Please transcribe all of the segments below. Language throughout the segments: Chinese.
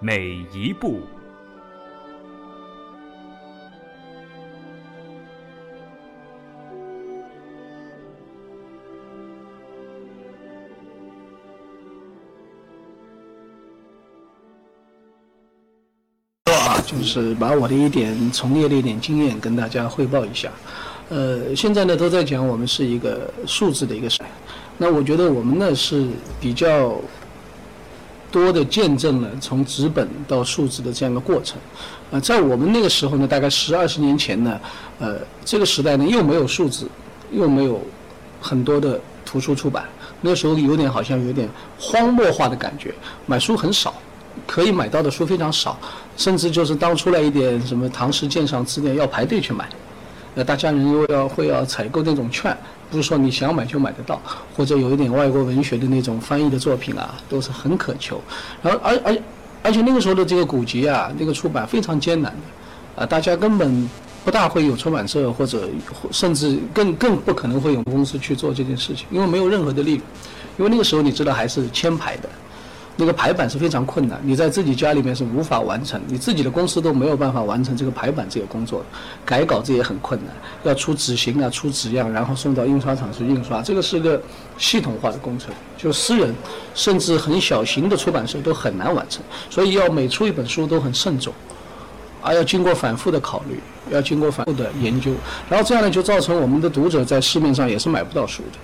每一步啊。就是把我的一点从业的一点经验跟大家汇报一下。呃，现在呢都在讲我们是一个数字的一个时代，那我觉得我们呢是比较多的见证了从纸本到数字的这样一个过程。呃，在我们那个时候呢，大概十二十年前呢，呃，这个时代呢又没有数字，又没有很多的图书出版，那时候有点好像有点荒漠化的感觉，买书很少。可以买到的书非常少，甚至就是当出来一点什么唐诗鉴赏词典要排队去买，那大家人又要会要采购那种券，不是说你想买就买得到，或者有一点外国文学的那种翻译的作品啊，都是很渴求。然后而而而且那个时候的这个古籍啊，那个出版非常艰难的，啊，大家根本不大会有出版社或者甚至更更不可能会有公司去做这件事情，因为没有任何的利润，因为那个时候你知道还是签排的。那个排版是非常困难，你在自己家里面是无法完成，你自己的公司都没有办法完成这个排版这个工作，改稿子也很困难，要出纸型啊，出纸样，然后送到印刷厂去印刷，这个是个系统化的工程，就私人甚至很小型的出版社都很难完成，所以要每出一本书都很慎重，啊，要经过反复的考虑，要经过反复的研究，然后这样呢就造成我们的读者在市面上也是买不到书的。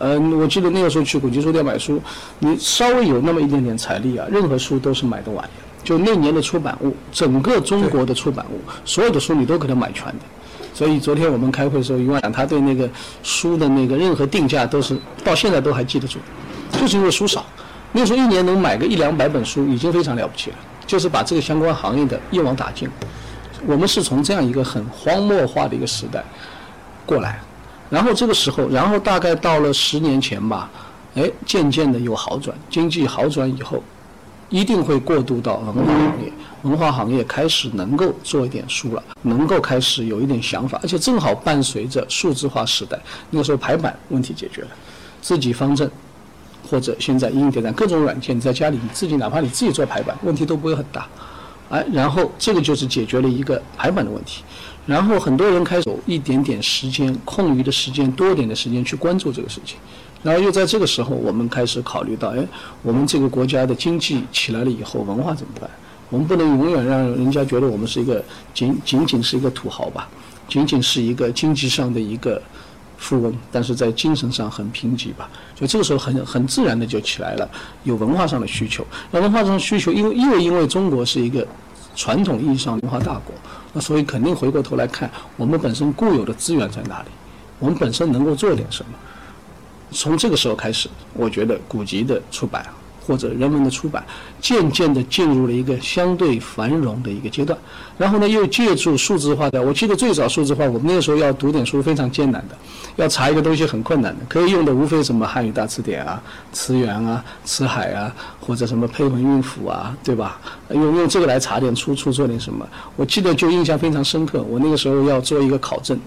嗯，我记得那个时候去古籍书店买书，你稍微有那么一点点财力啊，任何书都是买得完的。就那年的出版物，整个中国的出版物，所有的书你都可能买全的。所以昨天我们开会的时候，余万他对那个书的那个任何定价都是到现在都还记得住，就是因为书少。那时候一年能买个一两百本书已经非常了不起了，就是把这个相关行业的一网打尽。我们是从这样一个很荒漠化的一个时代过来。然后这个时候，然后大概到了十年前吧，哎，渐渐的有好转，经济好转以后，一定会过渡到文化行业，文化行业开始能够做一点书了，能够开始有一点想法，而且正好伴随着数字化时代，那个时候排版问题解决了，自己方正，或者现在应用点各种软件，在家里你自己哪怕你自己做排版，问题都不会很大，哎，然后这个就是解决了一个排版的问题。然后很多人开始有一点点时间空余的时间多点的时间去关注这个事情，然后又在这个时候，我们开始考虑到，哎，我们这个国家的经济起来了以后，文化怎么办？我们不能永远让人家觉得我们是一个仅仅仅是一个土豪吧，仅仅是一个经济上的一个富翁，但是在精神上很贫瘠吧。所以这个时候很很自然的就起来了，有文化上的需求。那文化上的需求，因为因为因为中国是一个传统意义上文化大国。所以肯定回过头来看，我们本身固有的资源在哪里？我们本身能够做点什么？从这个时候开始，我觉得古籍的出版。或者人文的出版，渐渐地进入了一个相对繁荣的一个阶段，然后呢，又借助数字化的。我记得最早数字化，我们那个时候要读点书非常艰难的，要查一个东西很困难的，可以用的无非什么汉语大词典啊、词源啊、词海啊，或者什么配文韵符啊，对吧？用用这个来查点出处，做点什么。我记得就印象非常深刻，我那个时候要做一个考证，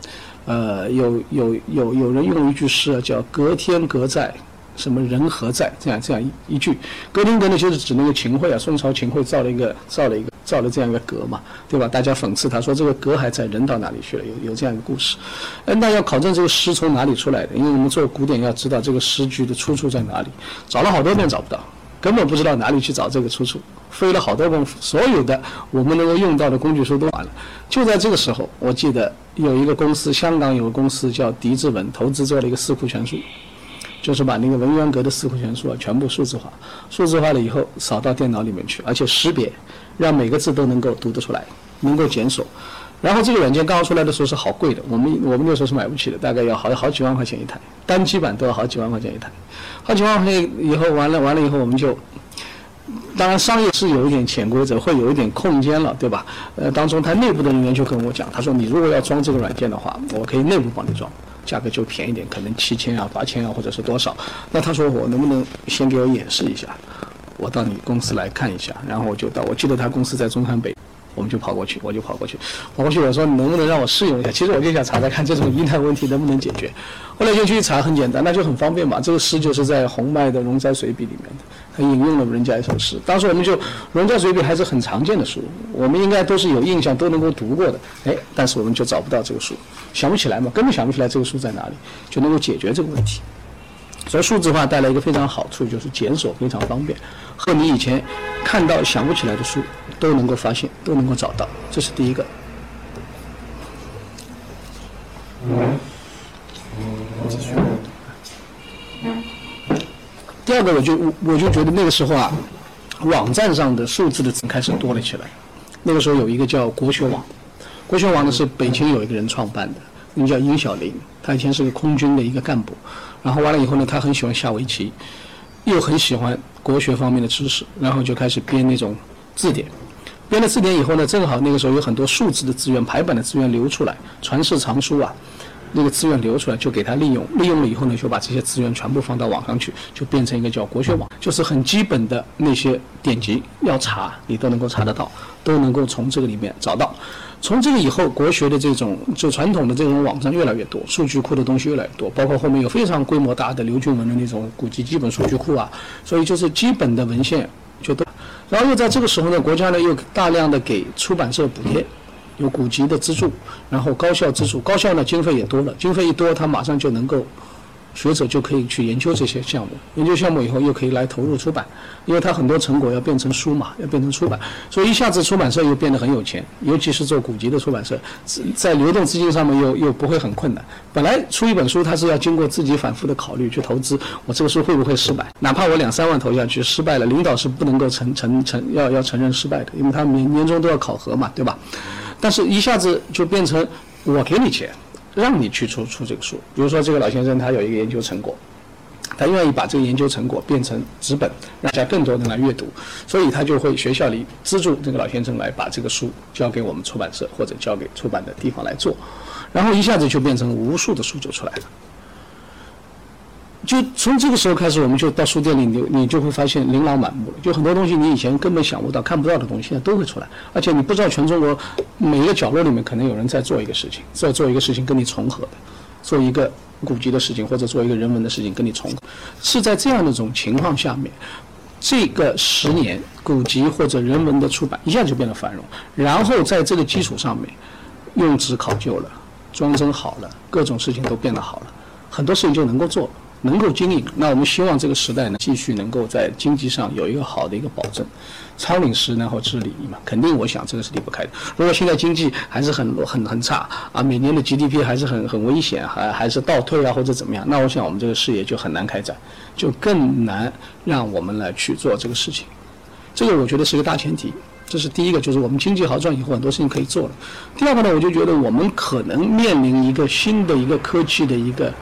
呃，有有有有人用一句诗啊叫“隔天隔在”。什么人何在？这样这样一一句，格林格呢，就是指那个秦桧啊，宋朝秦桧造了一个造了一个造了这样一个阁嘛，对吧？大家讽刺他说这个阁还在，人到哪里去了？有有这样一个故事。哎，那要考证这个诗从哪里出来的？因为我们做古典要知道这个诗句的出处在哪里，找了好多遍找不到，根本不知道哪里去找这个出处，费了好多功夫，所有的我们能够用到的工具书都完了。就在这个时候，我记得有一个公司，香港有个公司叫狄志文，投资做了一个四库全书。就是把那个文渊阁的四库全书啊全部数字化，数字化了以后扫到电脑里面去，而且识别，让每个字都能够读得出来，能够检索。然后这个软件刚刚出来的时候是好贵的，我们我们那时候是买不起的，大概要好好几万块钱一台，单机版都要好几万块钱一台，好几万块钱以后完了完了以后我们就。当然商业是有一点潜规则，会有一点空间了，对吧？呃，当中他内部的人员就跟我讲，他说你如果要装这个软件的话，我可以内部帮你装，价格就便宜点，可能七千啊、八千啊，或者是多少。那他说我能不能先给我演示一下，我到你公司来看一下，然后我就到，我记得他公司在中山北。我们就跑过去，我就跑过去，跑过去我说你能不能让我试用一下？其实我就想查查看这种疑难问题能不能解决。后来就去查，很简单，那就很方便嘛。这个诗就是在洪迈的《容斋随笔》里面的，他引用了人家一首诗。当时我们就《容斋随笔》还是很常见的书，我们应该都是有印象，都能够读过的。哎，但是我们就找不到这个书，想不起来嘛，根本想不起来这个书在哪里，就能够解决这个问题。所以数字化带来一个非常好处，就是检索非常方便，和你以前看到想不起来的书都能够发现，都能够找到，这是第一个。嗯，继续第二个，我就我就觉得那个时候啊，网站上的数字的字开始多了起来。那个时候有一个叫国学网，国学网呢是北京有一个人创办的，名叫殷小林，他以前是个空军的一个干部。然后完了以后呢，他很喜欢下围棋，又很喜欢国学方面的知识，然后就开始编那种字典。编了字典以后呢，正好那个时候有很多数字的资源、排版的资源流出来，传世藏书啊，那个资源流出来就给他利用。利用了以后呢，就把这些资源全部放到网上去，就变成一个叫国学网，就是很基本的那些典籍要查，你都能够查得到，都能够从这个里面找到。从这个以后，国学的这种就传统的这种网站越来越多，数据库的东西越来越多，包括后面有非常规模大的刘俊文的那种古籍基本数据库啊，所以就是基本的文献就都，然后又在这个时候呢，国家呢又大量的给出版社补贴，有古籍的资助，然后高校资助，高校呢经费也多了，经费一多，他马上就能够。学者就可以去研究这些项目，研究项目以后又可以来投入出版，因为他很多成果要变成书嘛，要变成出版，所以一下子出版社又变得很有钱，尤其是做古籍的出版社，在流动资金上面又又不会很困难。本来出一本书，它是要经过自己反复的考虑去投资，我这个书会不会失败？哪怕我两三万投下去失败了，领导是不能够承承承要要承认失败的，因为他年年终都要考核嘛，对吧？但是一下子就变成我给你钱。让你去出出这个书，比如说这个老先生他有一个研究成果，他愿意把这个研究成果变成纸本，让大家更多人来阅读，所以他就会学校里资助这个老先生来把这个书交给我们出版社或者交给出版的地方来做，然后一下子就变成无数的书就出来了。就从这个时候开始，我们就到书店里，你你就会发现琳琅满目了。就很多东西你以前根本想不到、看不到的东西，现在都会出来。而且你不知道全中国每一个角落里面可能有人在做一个事情，在做一个事情跟你重合的，做一个古籍的事情或者做一个人文的事情跟你重合。是在这样的一种情况下面，这个十年古籍或者人文的出版一下就变得繁荣。然后在这个基础上面，用纸考究了，装帧好了，各种事情都变得好了，很多事情就能够做了。能够经营，那我们希望这个时代呢，继续能够在经济上有一个好的一个保证。超领时，然后治理嘛，肯定我想这个是离不开的。如果现在经济还是很很很差啊，每年的 GDP 还是很很危险，还还是倒退啊或者怎么样，那我想我们这个事业就很难开展，就更难让我们来去做这个事情。这个我觉得是个大前提，这是第一个，就是我们经济好转以后，很多事情可以做了。第二个呢，我就觉得我们可能面临一个新的一个科技的一个。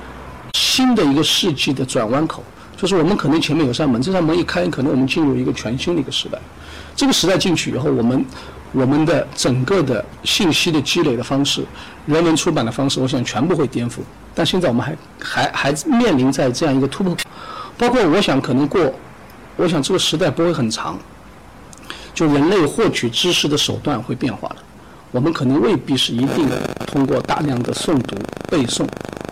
新的一个世纪的转弯口，就是我们可能前面有扇门，这扇门一开，可能我们进入一个全新的一个时代。这个时代进去以后，我们我们的整个的信息的积累的方式，人文出版的方式，我想全部会颠覆。但现在我们还还还面临在这样一个突破，包括我想可能过，我想这个时代不会很长，就人类获取知识的手段会变化了。我们可能未必是一定通过大量的诵读背诵。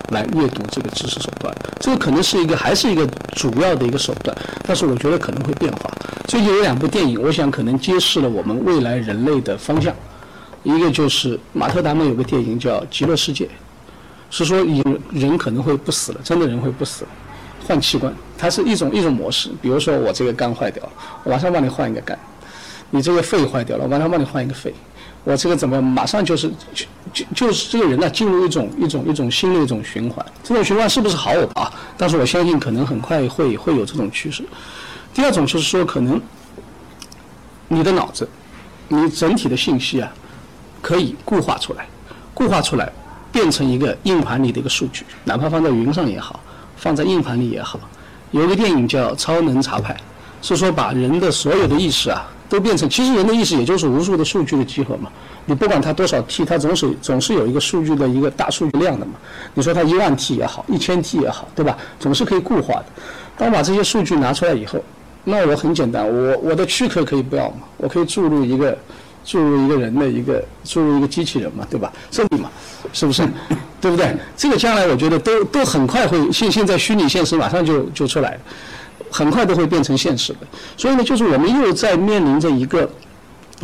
来阅读这个知识手段，这个可能是一个还是一个主要的一个手段，但是我觉得可能会变化。最近有两部电影，我想可能揭示了我们未来人类的方向。一个就是马特·达蒙有个电影叫《极乐世界》，是说有人可能会不死了，真的人会不死了，换器官，它是一种一种模式。比如说我这个肝坏掉了，我马上帮你换一个肝；你这个肺坏掉了，我马上帮你换一个肺。我这个怎么？马上就是就就是这个人呢，进入一种一种一种新的一种循环。这种循环是不是好啊？但是我相信可能很快会会有这种趋势。第二种就是说，可能你的脑子，你整体的信息啊，可以固化出来，固化出来变成一个硬盘里的一个数据，哪怕放在云上也好，放在硬盘里也好。有一个电影叫《超能查派》。是说把人的所有的意识啊，都变成，其实人的意识也就是无数的数据的集合嘛。你不管它多少 T，它总是总是有一个数据的一个大数据量的嘛。你说它一万 T 也好，一千 T 也好，对吧？总是可以固化的。当把这些数据拿出来以后，那我很简单，我我的躯壳可以不要嘛，我可以注入一个注入一个人的一个注入一个机器人嘛，对吧？这里嘛，是不是？对不对？这个将来我觉得都都很快会现现在虚拟现实马上就就出来，很快都会变成现实的。所以呢，就是我们又在面临着一个。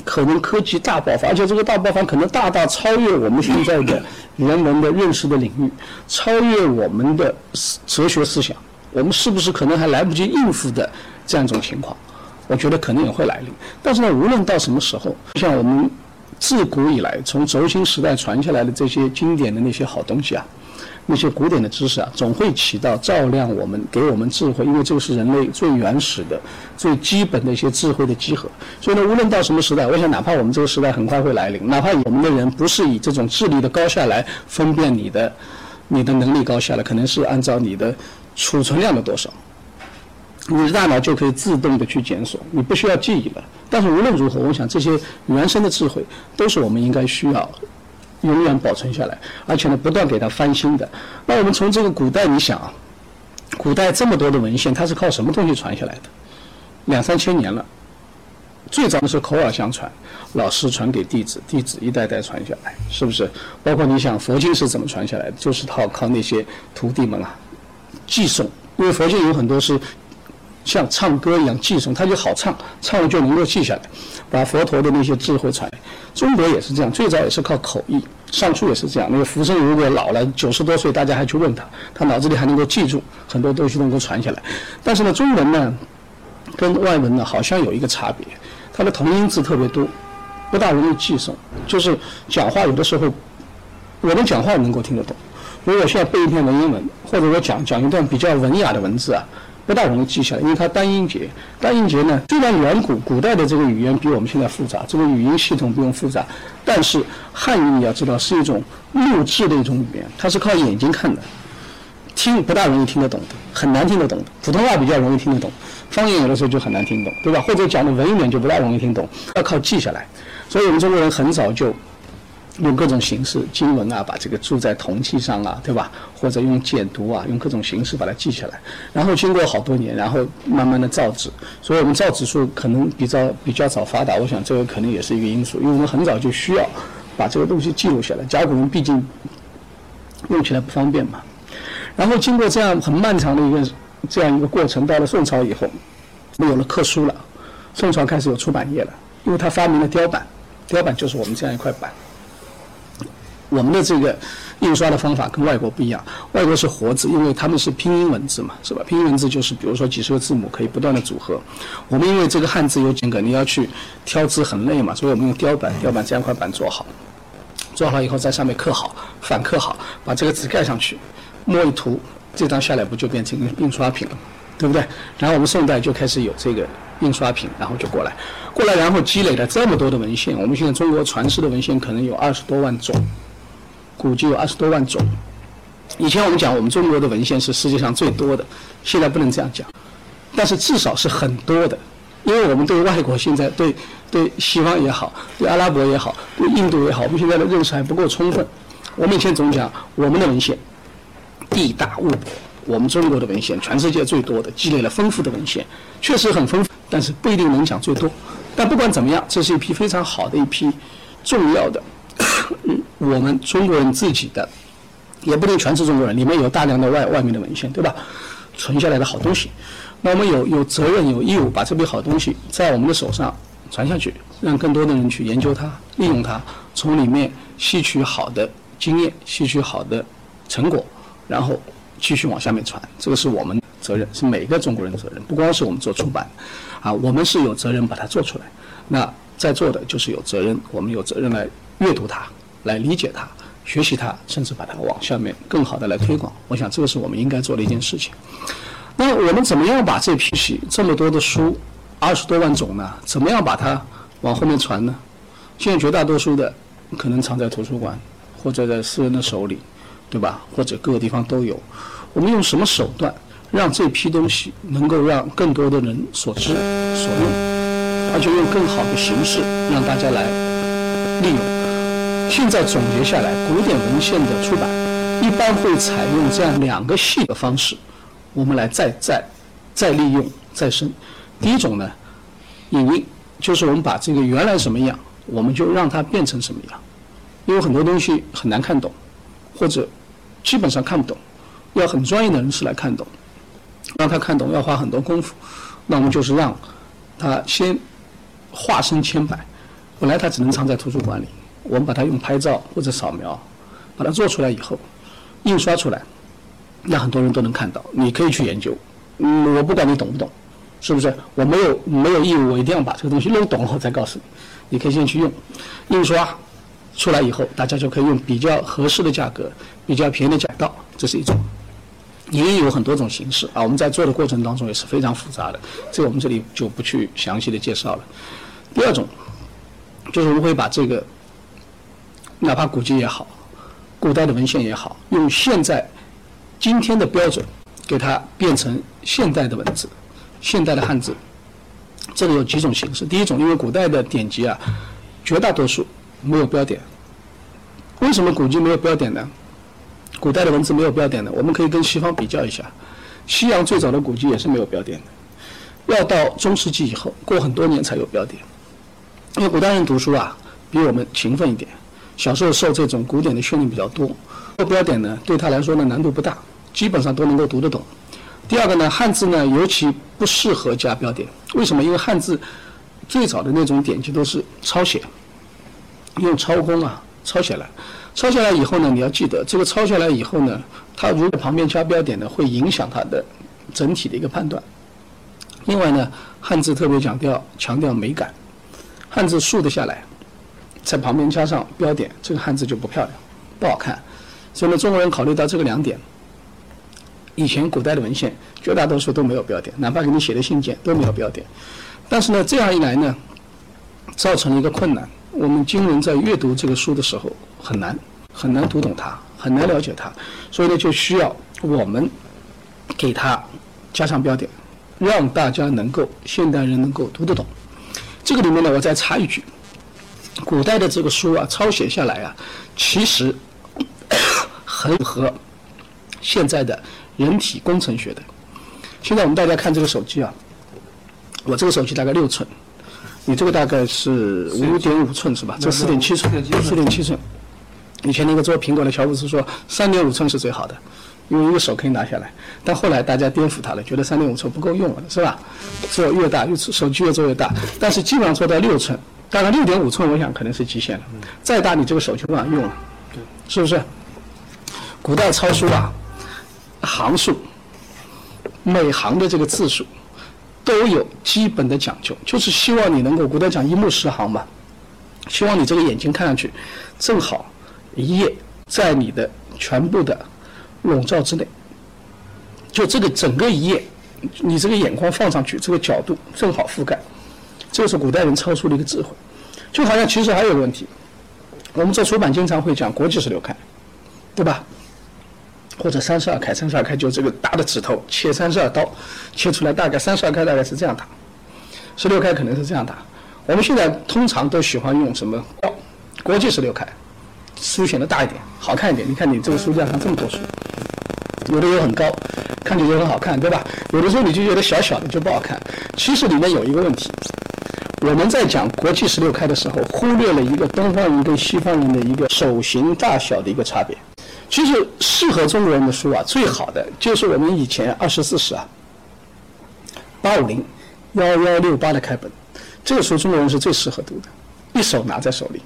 可能科技大爆发，而且这个大爆发可能大大超越我们现在的人文的认识的领域，超越我们的哲学思想。我们是不是可能还来不及应付的这样一种情况？我觉得可能也会来临。但是呢，无论到什么时候，像我们自古以来从轴心时代传下来的这些经典的那些好东西啊。那些古典的知识啊，总会起到照亮我们、给我们智慧，因为这个是人类最原始的、最基本的一些智慧的集合。所以呢，无论到什么时代，我想，哪怕我们这个时代很快会来临，哪怕我们的人不是以这种智力的高下来分辨你的、你的能力高下了，可能是按照你的储存量的多少，你的大脑就可以自动的去检索，你不需要记忆了。但是无论如何，我想这些原生的智慧都是我们应该需要。永远保存下来，而且呢，不断给它翻新的。那我们从这个古代，你想啊，古代这么多的文献，它是靠什么东西传下来的？两三千年了，最早的是口耳相传，老师传给弟子，弟子一代代传下来，是不是？包括你想佛经是怎么传下来的？就是靠靠那些徒弟们啊，寄送，因为佛经有很多是。像唱歌一样寄诵，他就好唱，唱了就能够记下来，把佛陀的那些智慧传。中国也是这样，最早也是靠口译，上书也是这样。那个福生如果老了九十多岁，大家还去问他，他脑子里还能够记住很多东西，能够传下来。但是呢，中文呢，跟外文呢好像有一个差别，它的同音字特别多，不大容易记诵。就是讲话有的时候，我们讲话能够听得懂，如果需要背一篇文言文，或者说讲讲一段比较文雅的文字啊。不大容易记下来，因为它单音节。单音节呢，虽然远古古代的这个语言比我们现在复杂，这个语音系统不用复杂，但是汉语你要知道是一种录制的一种语言，它是靠眼睛看的，听不大容易听得懂的，很难听得懂的。普通话比较容易听得懂，方言有的时候就很难听懂，对吧？或者讲的文一点就不大容易听懂，要靠记下来。所以我们中国人很早就。用各种形式经文啊，把这个铸在铜器上啊，对吧？或者用简牍啊，用各种形式把它记下来。然后经过好多年，然后慢慢的造纸。所以我们造纸术可能比较比较早发达，我想这个可能也是一个因素，因为我们很早就需要把这个东西记录下来。甲骨文毕竟用起来不方便嘛。然后经过这样很漫长的一个这样一个过程，到了宋朝以后，没有了刻书了。宋朝开始有出版业了，因为他发明了雕版，雕版就是我们这样一块板。我们的这个印刷的方法跟外国不一样，外国是活字，因为他们是拼音文字嘛，是吧？拼音文字就是比如说几十个字母可以不断的组合。我们因为这个汉字有几个，你要去挑字很累嘛，所以我们用雕版，雕版这样块板做好，做好以后在上面刻好，反刻好，把这个字盖上去，摸一涂，这张下来不就变成印刷品了，对不对？然后我们宋代就开始有这个印刷品，然后就过来，过来然后积累了这么多的文献，我们现在中国传世的文献可能有二十多万种。估计有二十多万种，以前我们讲我们中国的文献是世界上最多的，现在不能这样讲，但是至少是很多的，因为我们对外国现在对对西方也好，对阿拉伯也好，对印度也好，我们现在的认识还不够充分。我们以前总讲我们的文献地大物博，我们中国的文献全世界最多的，积累了丰富的文献，确实很丰富，但是不一定能讲最多。但不管怎么样，这是一批非常好的一批重要的。嗯我们中国人自己的，也不能全是中国人，里面有大量的外外面的文献，对吧？存下来的好东西，那我们有有责任有义务把这批好东西在我们的手上传下去，让更多的人去研究它、利用它，从里面吸取好的经验、吸取好的成果，然后继续往下面传。这个是我们责任，是每个中国人的责任，不光是我们做出版，啊，我们是有责任把它做出来。那在座的就是有责任，我们有责任来。阅读它，来理解它，学习它，甚至把它往下面更好的来推广。我想这个是我们应该做的一件事情。那我们怎么样把这批这么多的书，二十多万种呢？怎么样把它往后面传呢？现在绝大多数的可能藏在图书馆，或者在私人的手里，对吧？或者各个地方都有。我们用什么手段让这批东西能够让更多的人所知所用，而且用更好的形式让大家来利用。现在总结下来，古典文献的出版一般会采用这样两个系的方式，我们来再再再利用再生。第一种呢，引印，就是我们把这个原来什么样，我们就让它变成什么样，因为很多东西很难看懂，或者基本上看不懂，要很专业的人士来看懂。让他看懂要花很多功夫，那我们就是让他先化身千百，本来他只能藏在图书馆里，我们把它用拍照或者扫描，把它做出来以后，印刷出来，让很多人都能看到。你可以去研究，嗯，我不管你懂不懂，是不是？我没有没有义务，我一定要把这个东西弄懂了我再告诉你。你可以先去用，印刷出来以后，大家就可以用比较合适的价格、比较便宜的价到，这是一种。也有很多种形式啊，我们在做的过程当中也是非常复杂的，这个我们这里就不去详细的介绍了。第二种，就是我们会把这个，哪怕古籍也好，古代的文献也好，用现在今天的标准给它变成现代的文字，现代的汉字。这个有几种形式，第一种，因为古代的典籍啊，绝大多数没有标点。为什么古籍没有标点呢？古代的文字没有标点的，我们可以跟西方比较一下。西洋最早的古籍也是没有标点的，要到中世纪以后，过很多年才有标点。因为古代人读书啊，比我们勤奋一点，小时候受这种古典的训练比较多，做标点呢对他来说呢难度不大，基本上都能够读得懂。第二个呢，汉字呢尤其不适合加标点，为什么？因为汉字最早的那种典籍都是抄写，用抄工啊抄写来。抄下来以后呢，你要记得，这个抄下来以后呢，它如果旁边加标点呢，会影响它的整体的一个判断。另外呢，汉字特别强调强调美感，汉字竖得下来，在旁边加上标点，这个汉字就不漂亮，不好看。所以呢，中国人考虑到这个两点，以前古代的文献绝大多数都没有标点，哪怕给你写的信件都没有标点。但是呢，这样一来呢，造成了一个困难。我们今人在阅读这个书的时候很难很难读懂它，很难了解它，所以呢就需要我们给它加上标点，让大家能够现代人能够读得懂。这个里面呢，我再插一句，古代的这个书啊，抄写下来啊，其实很符合现在的人体工程学的。现在我们大家看这个手机啊，我这个手机大概六寸。你这个大概是五点五寸是吧？这四点七寸，四点七寸。以前那个做苹果的乔布斯说三点五寸是最好的，因为一个手可以拿下来。但后来大家颠覆他了，觉得三点五寸不够用了，是吧？做越大越手机越做越大，但是基本上做到六寸，大概六点五寸，我想可能是极限了。再大你这个手就不敢用了，是不是？古代抄书啊，行数，每行的这个字数。都有基本的讲究，就是希望你能够，古代讲一目十行嘛，希望你这个眼睛看上去正好一页在你的全部的笼罩之内，就这个整个一页，你这个眼光放上去，这个角度正好覆盖，这是古代人抄书的一个智慧。就好像其实还有个问题，我们做出版经常会讲国际十六开，对吧？或者三十二开，三十二开就这个大的指头切三十二刀，切出来大概三十二开大概是这样打，十六开可能是这样打。我们现在通常都喜欢用什么？国际十六开，书显得大一点，好看一点。你看你这个书架上这么多书，有的又很高，看起来就很好看，对吧？有的时候你就觉得小小的就不好看。其实里面有一个问题，我们在讲国际十六开的时候，忽略了一个东方人跟西方人的一个手型大小的一个差别。其实适合中国人的书啊，最好的就是我们以前二十四史啊，八五零幺幺六八的开本，这个书中国人是最适合读的，一手拿在手里，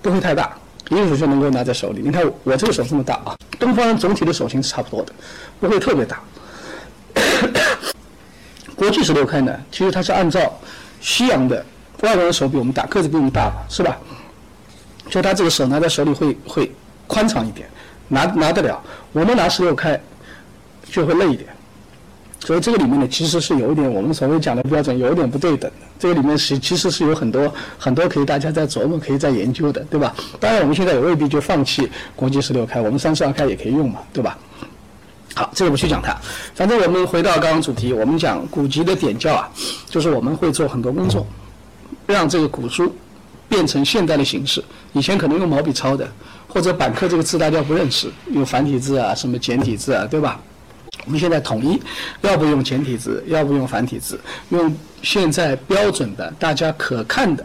不会太大，一手就能够拿在手里。你看我这个手这么大啊，东方人总体的手型是差不多的，不会特别大。国际十六开呢，其实它是按照西洋的外国人手比我们大，个子比我们大，是吧？就他这个手拿在手里会会。宽敞一点，拿拿得了。我们拿十六开就会累一点，所以这个里面呢，其实是有一点我们所谓讲的标准有一点不对等的。这个里面是其实是有很多很多可以大家在琢磨、可以在研究的，对吧？当然我们现在也未必就放弃国际十六开，我们三十二开也可以用嘛，对吧？好，这个不去讲它。反正我们回到刚刚主题，我们讲古籍的点教啊，就是我们会做很多工作，让这个古书变成现代的形式。以前可能用毛笔抄的，或者板刻这个字大家不认识，用繁体字啊，什么简体字啊，对吧？我们现在统一，要不用简体字，要不用繁体字，用现在标准的大家可看的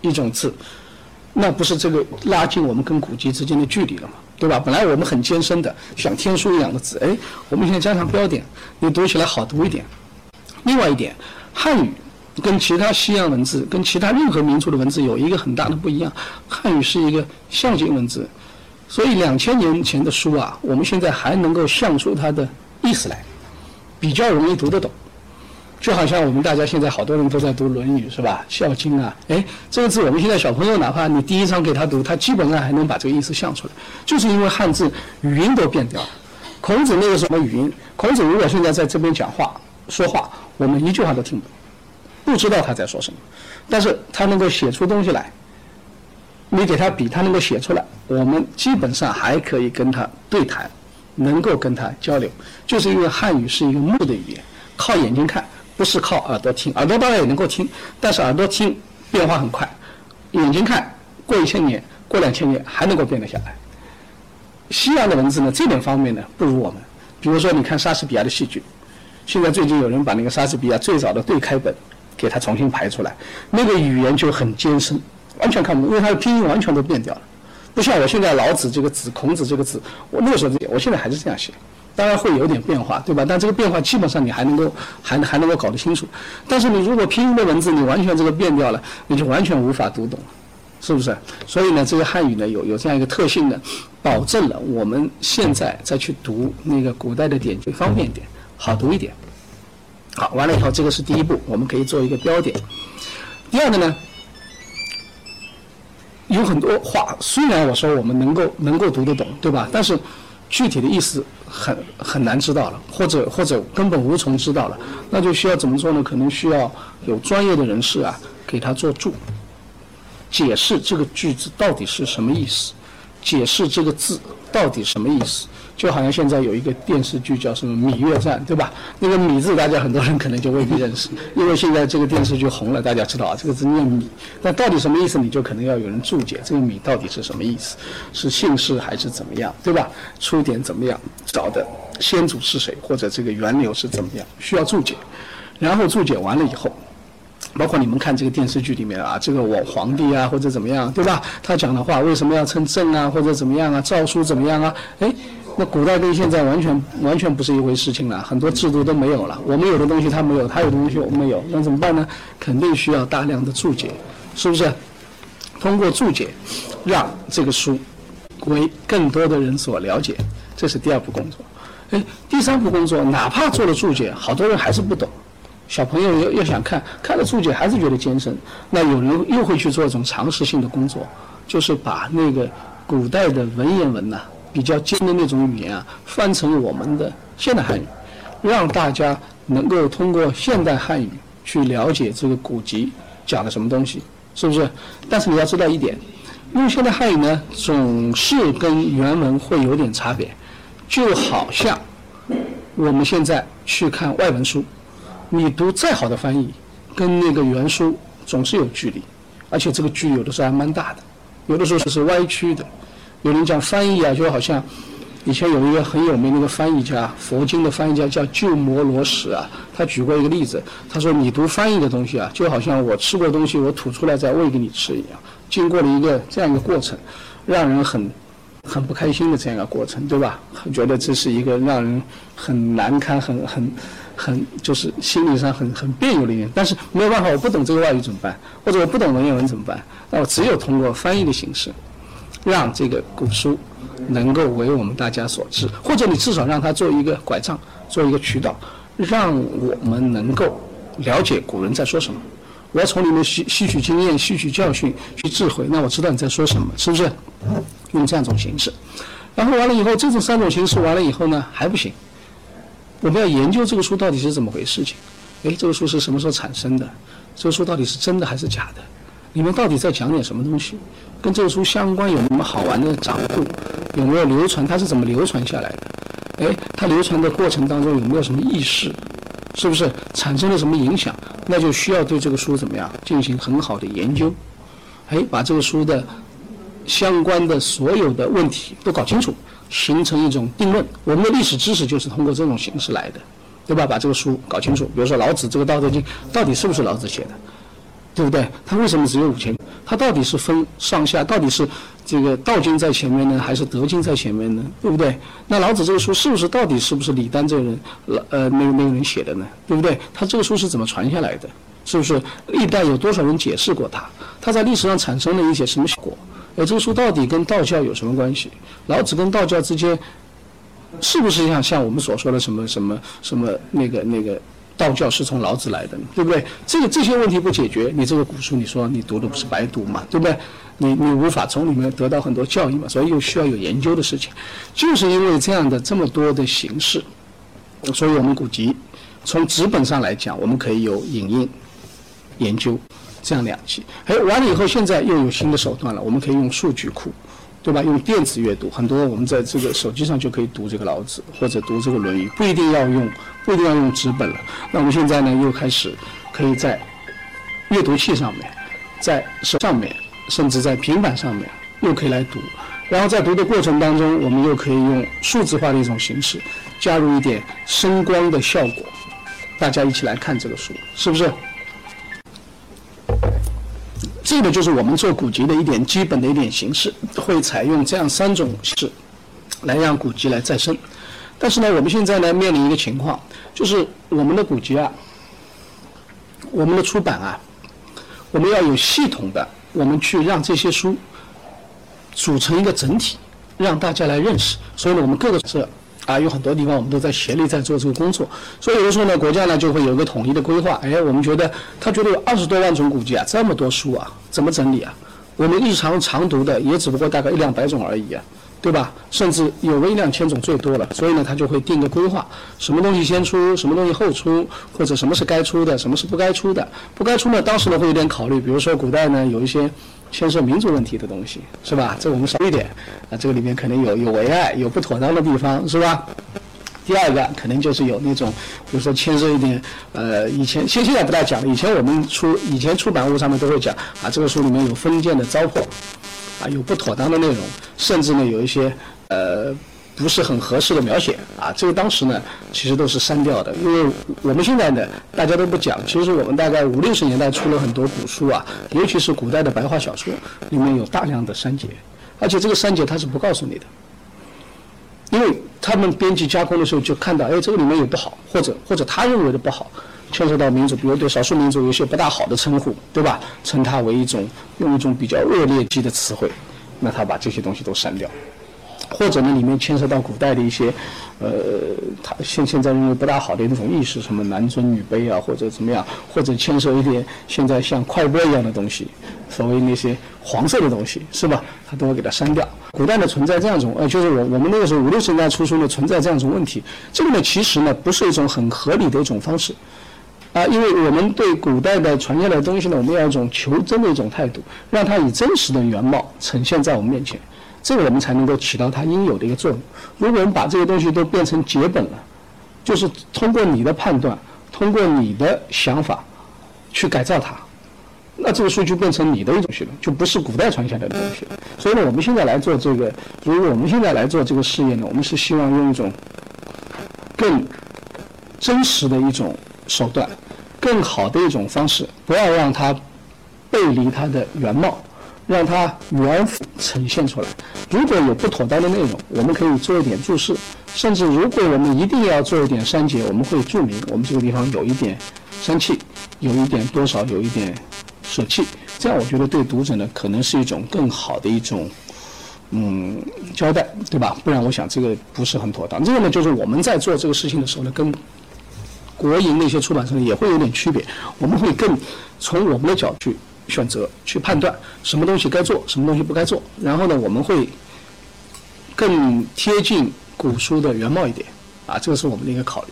一种字，那不是这个拉近我们跟古籍之间的距离了吗？对吧？本来我们很艰深的，像天书一样的字，哎，我们现在加上标点，你读起来好读一点。另外一点，汉语跟其他西洋文字、跟其他任何民族的文字有一个很大的不一样，汉语是一个象形文字，所以两千年前的书啊，我们现在还能够象出它的意思来，比较容易读得懂。就好像我们大家现在好多人都在读《论语》，是吧？《孝经》啊，哎，这个字我们现在小朋友哪怕你第一章给他读，他基本上还能把这个意思想出来，就是因为汉字语音都变掉了。孔子那个什么语音？孔子如果现在在这边讲话说话，我们一句话都听不懂，不知道他在说什么。但是他能够写出东西来，你给他笔，他能够写出来，我们基本上还可以跟他对谈，能够跟他交流，就是因为汉语是一个目的语言，靠眼睛看。不是靠耳朵听，耳朵当然也能够听，但是耳朵听变化很快，眼睛看过一千年、过两千年还能够变得下来。西洋的文字呢，这点方面呢不如我们。比如说，你看莎士比亚的戏剧，现在最近有人把那个莎士比亚最早的对开本给他重新排出来，那个语言就很艰深，完全看不懂，因为它的拼音完全都变掉了。不像我现在老子这个字、孔子这个字，我那个时候我现在还是这样写。当然会有点变化，对吧？但这个变化基本上你还能够还还能够搞得清楚。但是你如果拼音的文字你完全这个变掉了，你就完全无法读懂了，是不是？所以呢，这个汉语呢有有这样一个特性呢，保证了我们现在再去读那个古代的典籍方便一点，好读一点。好，完了以后这个是第一步，我们可以做一个标点。第二个呢，有很多话虽然我说我们能够能够读得懂，对吧？但是具体的意思。很很难知道了，或者或者根本无从知道了，那就需要怎么做呢？可能需要有专业的人士啊，给他做注，解释这个句子到底是什么意思，解释这个字到底什么意思。就好像现在有一个电视剧叫什么《芈月传》，对吧？那个“芈”字，大家很多人可能就未必认识，因为现在这个电视剧红了，大家知道啊，这个字念“芈”，那到底什么意思？你就可能要有人注解，这个“芈”到底是什么意思？是姓氏还是怎么样，对吧？出典怎么样？找的先祖是谁，或者这个源流是怎么样？需要注解，然后注解完了以后，包括你们看这个电视剧里面啊，这个我皇帝啊，或者怎么样，对吧？他讲的话为什么要称朕啊，或者怎么样啊？诏书怎么样啊？哎。那古代跟现在完全完全不是一回事情了，很多制度都没有了。我们有的东西他没有，他有的东西我们没有，那怎么办呢？肯定需要大量的注解，是不是？通过注解，让这个书为更多的人所了解，这是第二步工作。哎，第三步工作，哪怕做了注解，好多人还是不懂。小朋友要要想看，看了注解还是觉得艰深，那有人又会去做一种常识性的工作，就是把那个古代的文言文呢。比较尖的那种语言啊，翻成我们的现代汉语，让大家能够通过现代汉语去了解这个古籍讲的什么东西，是不是？但是你要知道一点，用现代汉语呢，总是跟原文会有点差别，就好像我们现在去看外文书，你读再好的翻译，跟那个原书总是有距离，而且这个距离有的时候还蛮大的，有的时候是歪曲的。有人讲翻译啊，就好像以前有一个很有名的一个翻译家，佛经的翻译家叫鸠摩罗什啊。他举过一个例子，他说：“你读翻译的东西啊，就好像我吃过东西，我吐出来再喂给你吃一样，经过了一个这样一个过程，让人很很不开心的这样一个过程，对吧？觉得这是一个让人很难堪、很很很就是心理上很很别扭的一点。但是没有办法，我不懂这个外语怎么办？或者我不懂文言文怎么办？那我只有通过翻译的形式。”让这个古书能够为我们大家所知，或者你至少让它做一个拐杖，做一个渠道，让我们能够了解古人在说什么。我要从里面吸吸取经验、吸取教训、去智慧，那我知道你在说什么，是不是？用这样一种形式，然后完了以后，这种三种形式完了以后呢，还不行。我们要研究这个书到底是怎么回事情。哎，这个书是什么时候产生的？这个书到底是真的还是假的？里面到底在讲点什么东西？跟这个书相关有什么好玩的掌故？有没有流传？它是怎么流传下来的？哎，它流传的过程当中有没有什么意识，是不是产生了什么影响？那就需要对这个书怎么样进行很好的研究，哎，把这个书的相关的所有的问题都搞清楚，形成一种定论。我们的历史知识就是通过这种形式来的，对吧？把这个书搞清楚，比如说老子这个《道德经》到底是不是老子写的？对不对？它为什么只有五千？它到底是分上下？到底是这个道经在前面呢，还是德经在前面呢？对不对？那老子这个书是不是到底是不是李丹这个人呃那个那个人写的呢？对不对？他这个书是怎么传下来的？是不是历代有多少人解释过它？它在历史上产生了一些什么效果？呃，这个书到底跟道教有什么关系？老子跟道教之间是不是像像我们所说的什么什么什么那个那个？道教是从老子来的，对不对？这个这些问题不解决，你这个古书，你说你读的不是白读嘛，对不对？你你无法从里面得到很多教益嘛，所以又需要有研究的事情。就是因为这样的这么多的形式，所以我们古籍从纸本上来讲，我们可以有影印、研究这样两极。哎，完了以后，现在又有新的手段了，我们可以用数据库。对吧？用电子阅读，很多我们在这个手机上就可以读这个老子，或者读这个《论语》，不一定要用，不一定要用纸本了。那我们现在呢，又开始可以在阅读器上面，在手上面，甚至在平板上面，又可以来读。然后在读的过程当中，我们又可以用数字化的一种形式，加入一点声光的效果，大家一起来看这个书，是不是？这个就是我们做古籍的一点基本的一点形式，会采用这样三种形式，来让古籍来再生。但是呢，我们现在呢面临一个情况，就是我们的古籍啊，我们的出版啊，我们要有系统的，我们去让这些书组成一个整体，让大家来认识。所以呢，我们各个是。啊，有很多地方我们都在协力在做这个工作，所以有的时候呢，国家呢就会有一个统一的规划。哎，我们觉得他觉得有二十多万种古籍啊，这么多书啊，怎么整理啊？我们日常常读的也只不过大概一两百种而已啊，对吧？甚至有个一两千种最多了。所以呢，他就会定个规划，什么东西先出，什么东西后出，或者什么是该出的，什么是不该出的。不该出呢，当时呢会有点考虑，比如说古代呢有一些。牵涉民族问题的东西是吧？这我们少一点，啊，这个里面可能有有违爱、有不妥当的地方是吧？第二个可能就是有那种，比如说牵涉一点，呃，以前现现在不大讲了。以前我们出以前出版物上面都会讲啊，这个书里面有封建的糟粕，啊，有不妥当的内容，甚至呢有一些呃。不是很合适的描写啊，这个当时呢，其实都是删掉的，因为我们现在呢，大家都不讲。其实我们大概五六十年代出了很多古书啊，尤其是古代的白话小说，里面有大量的删节，而且这个删节他是不告诉你的，因为他们编辑加工的时候就看到，哎，这个里面有不好，或者或者他认为的不好，牵涉到民族，比如对少数民族有些不大好的称呼，对吧？称它为一种用一种比较恶劣级的词汇，那他把这些东西都删掉。或者呢，里面牵涉到古代的一些，呃，他现现在认为不大好的那种意识，什么男尊女卑啊，或者怎么样，或者牵涉一点现在像快播一样的东西，所谓那些黄色的东西，是吧？他都会给它删掉。古代呢存在这样一种，呃，就是我我们那个时候五六十年代出书呢存在这样一种问题，这个呢其实呢不是一种很合理的一种方式，啊，因为我们对古代的传下来的东西呢，我们要一种求真的一种态度，让它以真实的原貌呈现在我们面前。这个我们才能够起到它应有的一个作用。如果我们把这些东西都变成结本了，就是通过你的判断，通过你的想法去改造它，那这个书就变成你的一种系统，就不是古代传下来的东西。所以呢，我们现在来做这个，如果我们现在来做这个试验呢，我们是希望用一种更真实的一种手段，更好的一种方式，不要让它背离它的原貌。让它原呈现出来。如果有不妥当的内容，我们可以做一点注释，甚至如果我们一定要做一点删节，我们会注明我们这个地方有一点删气，有一点多少，有一点舍弃。这样我觉得对读者呢，可能是一种更好的一种嗯交代，对吧？不然我想这个不是很妥当。这个呢，就是我们在做这个事情的时候呢，跟国营那些出版社也会有点区别。我们会更从我们的角度去。选择去判断什么东西该做，什么东西不该做。然后呢，我们会更贴近古书的原貌一点，啊，这个是我们的一个考虑。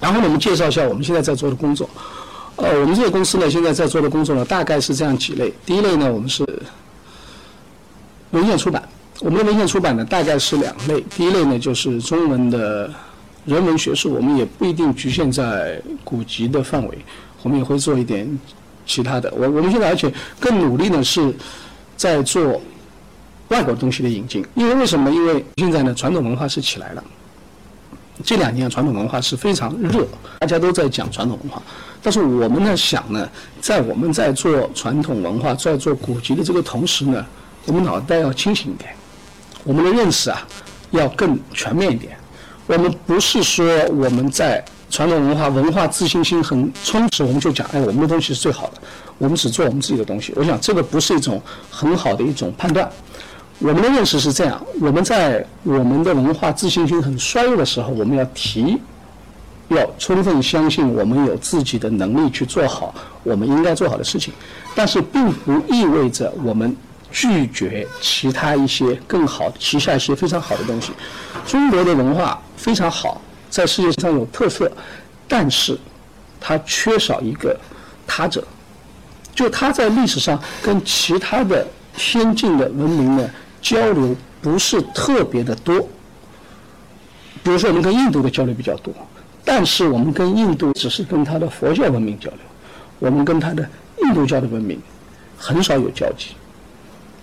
然后呢，我们介绍一下我们现在在做的工作。呃，我们这个公司呢，现在在做的工作呢，大概是这样几类。第一类呢，我们是文献出版，我们的文献出版呢，大概是两类。第一类呢，就是中文的人文学术，我们也不一定局限在古籍的范围，我们也会做一点其他的。我我们现在而且更努力呢，是在做外国东西的引进。因为为什么？因为现在呢，传统文化是起来了。这两年传统文化是非常热，大家都在讲传统文化。但是我们呢想呢，在我们在做传统文化、在做古籍的这个同时呢，我们脑袋要清醒一点，我们的认识啊要更全面一点。我们不是说我们在传统文化文化自信心很充实，我们就讲哎我们的东西是最好的，我们只做我们自己的东西。我想这个不是一种很好的一种判断。我们的认识是这样：我们在我们的文化自信心很衰弱的时候，我们要提，要充分相信我们有自己的能力去做好我们应该做好的事情。但是，并不意味着我们拒绝其他一些更好、旗下一些非常好的东西。中国的文化非常好，在世界上有特色，但是它缺少一个他者，就它在历史上跟其他的先进的文明呢。交流不是特别的多，比如说我们跟印度的交流比较多，但是我们跟印度只是跟他的佛教文明交流，我们跟他的印度教的文明很少有交集，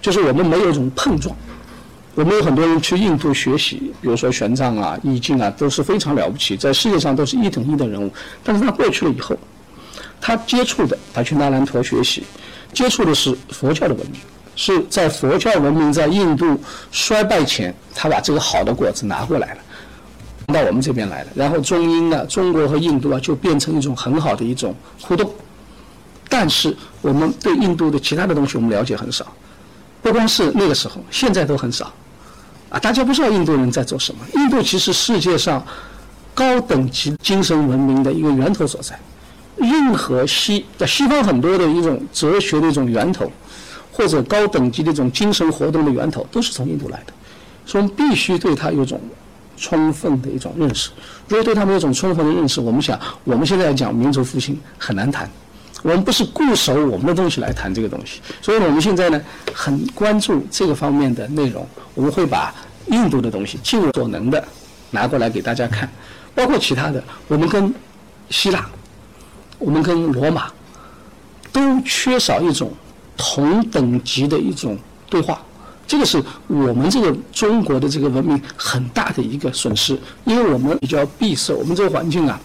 就是我们没有一种碰撞。我们有很多人去印度学习，比如说玄奘啊、易经啊，都是非常了不起，在世界上都是一等一的人物。但是他过去了以后，他接触的，他去那兰陀学习，接触的是佛教的文明。是在佛教文明在印度衰败前，他把这个好的果子拿过来了，到我们这边来了。然后中英呢，中国和印度啊，就变成一种很好的一种互动。但是我们对印度的其他的东西，我们了解很少，不光是那个时候，现在都很少。啊，大家不知道印度人在做什么。印度其实世界上高等级精神文明的一个源头所在。任何西在西方很多的一种哲学的一种源头。或者高等级的一种精神活动的源头都是从印度来的，所以我们必须对它有种充分的一种认识。如果对他们有种充分的认识，我们想我们现在讲民族复兴很难谈。我们不是固守我们的东西来谈这个东西，所以我们现在呢很关注这个方面的内容。我们会把印度的东西尽所能的拿过来给大家看，包括其他的。我们跟希腊，我们跟罗马都缺少一种。同等级的一种对话，这个是我们这个中国的这个文明很大的一个损失，因为我们比较闭塞，我们这个环境啊，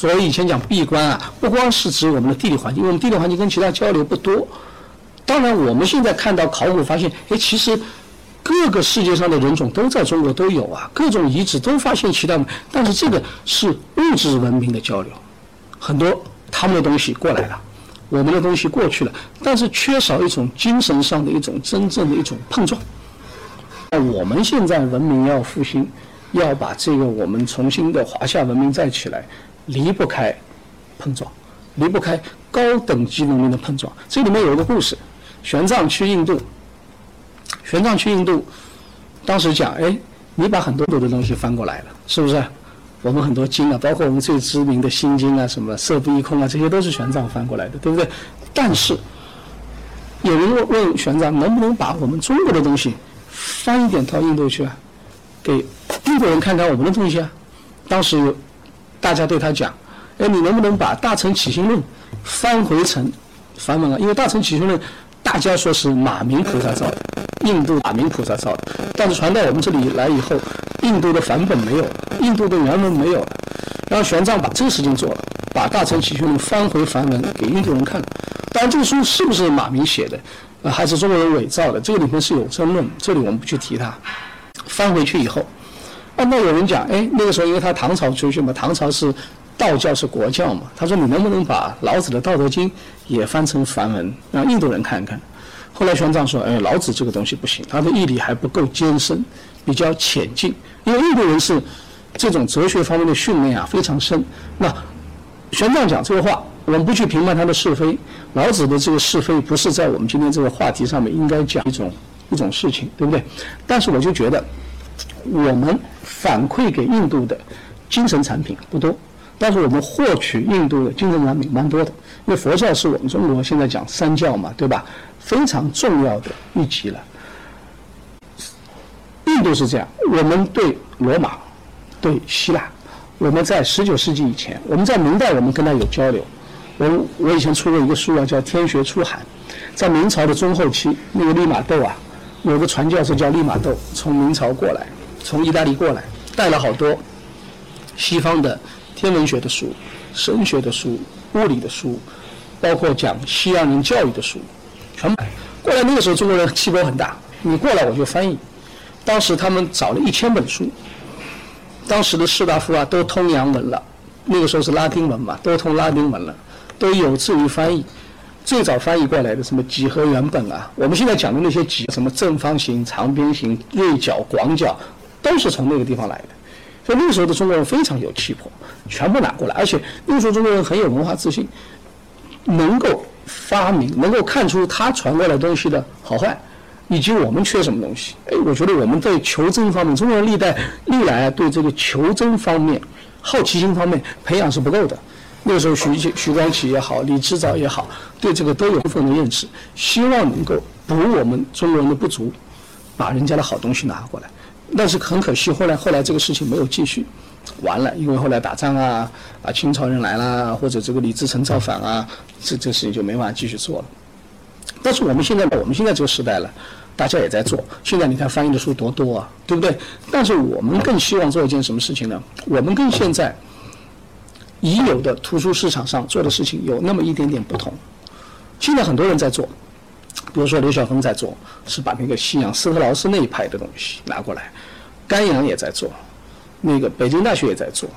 所以以前讲闭关啊，不光是指我们的地理环境，因为我们地理环境跟其他交流不多。当然，我们现在看到考古发现，哎，其实各个世界上的人种都在中国都有啊，各种遗址都发现其他，但是这个是物质文明的交流，很多他们的东西过来了。我们的东西过去了，但是缺少一种精神上的一种真正的一种碰撞。那我们现在文明要复兴，要把这个我们重新的华夏文明再起来，离不开碰撞，离不开高等级文明的碰撞。这里面有一个故事：玄奘去印度，玄奘去印度，当时讲，哎，你把很多很多的东西翻过来了，是不是？我们很多经啊，包括我们最知名的心经啊，什么色不异空啊，这些都是玄奘翻过来的，对不对？但是有人问问玄奘，能不能把我们中国的东西翻一点到印度去啊？给印度人看看我们的东西啊？当时大家对他讲：“哎，你能不能把《大乘起信论》翻回成梵文啊？因为《大乘起信论》大家说是马明菩萨造的，印度马明菩萨造的，但是传到我们这里来以后。”印度的梵本没有，印度的原文没有了，然后玄奘把这个事情做了，把《大乘起信论》翻回梵文给印度人看。当然，这个书是不是马明写的，呃，还是中国人伪造的？这个里面是有争论，这里我们不去提它。翻回去以后，啊，那有人讲，哎，那个时候因为他唐朝出去嘛，唐朝是道教是国教嘛，他说你能不能把老子的《道德经》也翻成梵文，让印度人看看？后来玄奘说，哎，老子这个东西不行，他的义理还不够艰深。比较浅近，因为印度人是这种哲学方面的训练啊非常深。那玄奘讲这个话，我们不去评判他的是非。老子的这个是非不是在我们今天这个话题上面应该讲一种一种事情，对不对？但是我就觉得，我们反馈给印度的精神产品不多，但是我们获取印度的精神产品蛮多的。因为佛教是我们中国现在讲三教嘛，对吧？非常重要的一级了。印度是这样，我们对罗马、对希腊，我们在十九世纪以前，我们在明代我们跟他有交流。我我以前出过一个书啊，叫《天学初函》。在明朝的中后期，那个利玛窦啊，有个传教士叫利玛窦，从明朝过来，从意大利过来，带了好多西方的天文学的书、神学的书、物理的书，包括讲西洋人教育的书，全买过来。那个时候中国人气魄很大，你过来我就翻译。当时他们找了一千本书，当时的士大夫啊都通洋文了，那个时候是拉丁文嘛，都通拉丁文了，都有志于翻译。最早翻译过来的什么几何原本啊，我们现在讲的那些几什么正方形、长边形、锐角、广角，都是从那个地方来的。所以那个时候的中国人非常有气魄，全部拿过来，而且那个时候中国人很有文化自信，能够发明，能够看出他传过来东西的好坏，以及我们缺什么东西。哎，我觉得我们在求真方面，中国人历代历来对这个求真方面、好奇心方面培养是不够的。那个时候，徐徐光启也好，李之藻也好，对这个都有部分的认识，希望能够补我们中国人的不足，把人家的好东西拿过来。但是很可惜，后来后来这个事情没有继续，完了，因为后来打仗啊，啊，清朝人来了，或者这个李自成造反啊，这这事情就没法继续做了。但是我们现在，我们现在这个时代了，大家也在做。现在你看翻译的书多多啊，对不对？但是我们更希望做一件什么事情呢？我们跟现在。已有的图书市场上做的事情有那么一点点不同。现在很多人在做，比如说刘晓峰在做，是把那个西洋斯特劳斯那一派的东西拿过来，甘阳也在做，那个北京大学也在做，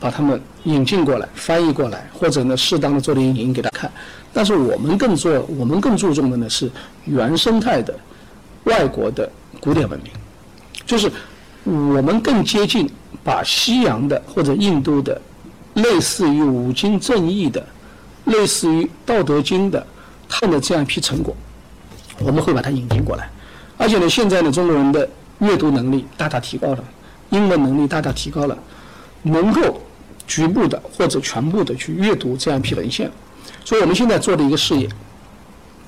把他们引进过来，翻译过来，或者呢适当的做点影音给他看。但是我们更做，我们更注重的呢是原生态的外国的古典文明，就是我们更接近把西洋的或者印度的。类似于五经正义的，类似于《道德经》的，他们的这样一批成果，我们会把它引进过来。而且呢，现在呢，中国人的阅读能力大大提高了，英文能力大大提高了，能够局部的或者全部的去阅读这样一批文献。所以我们现在做的一个事业，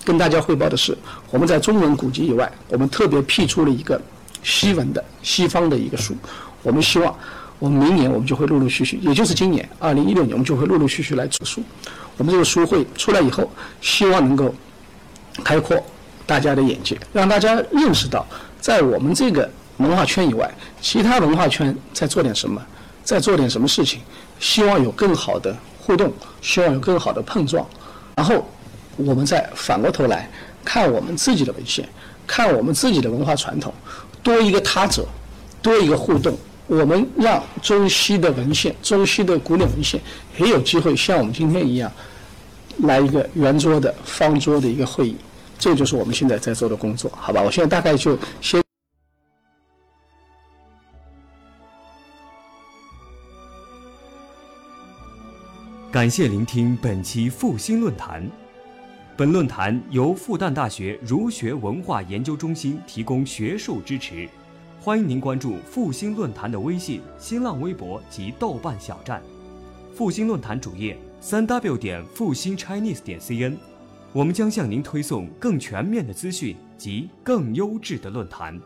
跟大家汇报的是，我们在中文古籍以外，我们特别辟出了一个西文的西方的一个书，我们希望。我们明年我们就会陆陆续续，也就是今年二零一六年，我们就会陆陆续续来出书。我们这个书会出来以后，希望能够开阔大家的眼界，让大家认识到，在我们这个文化圈以外，其他文化圈在做点什么，在做点什么事情。希望有更好的互动，希望有更好的碰撞，然后我们再反过头来看我们自己的文献，看我们自己的文化传统，多一个他者，多一个互动。我们让中西的文献、中西的古典文献也有机会像我们今天一样，来一个圆桌的方桌的一个会议，这就是我们现在在做的工作，好吧？我现在大概就先。感谢聆听本期复兴论坛。本论坛由复旦大学儒学文化研究中心提供学术支持。欢迎您关注复兴论坛的微信、新浪微博及豆瓣小站，复兴论坛主页三 w 点复兴 Chinese 点 cn，我们将向您推送更全面的资讯及更优质的论坛。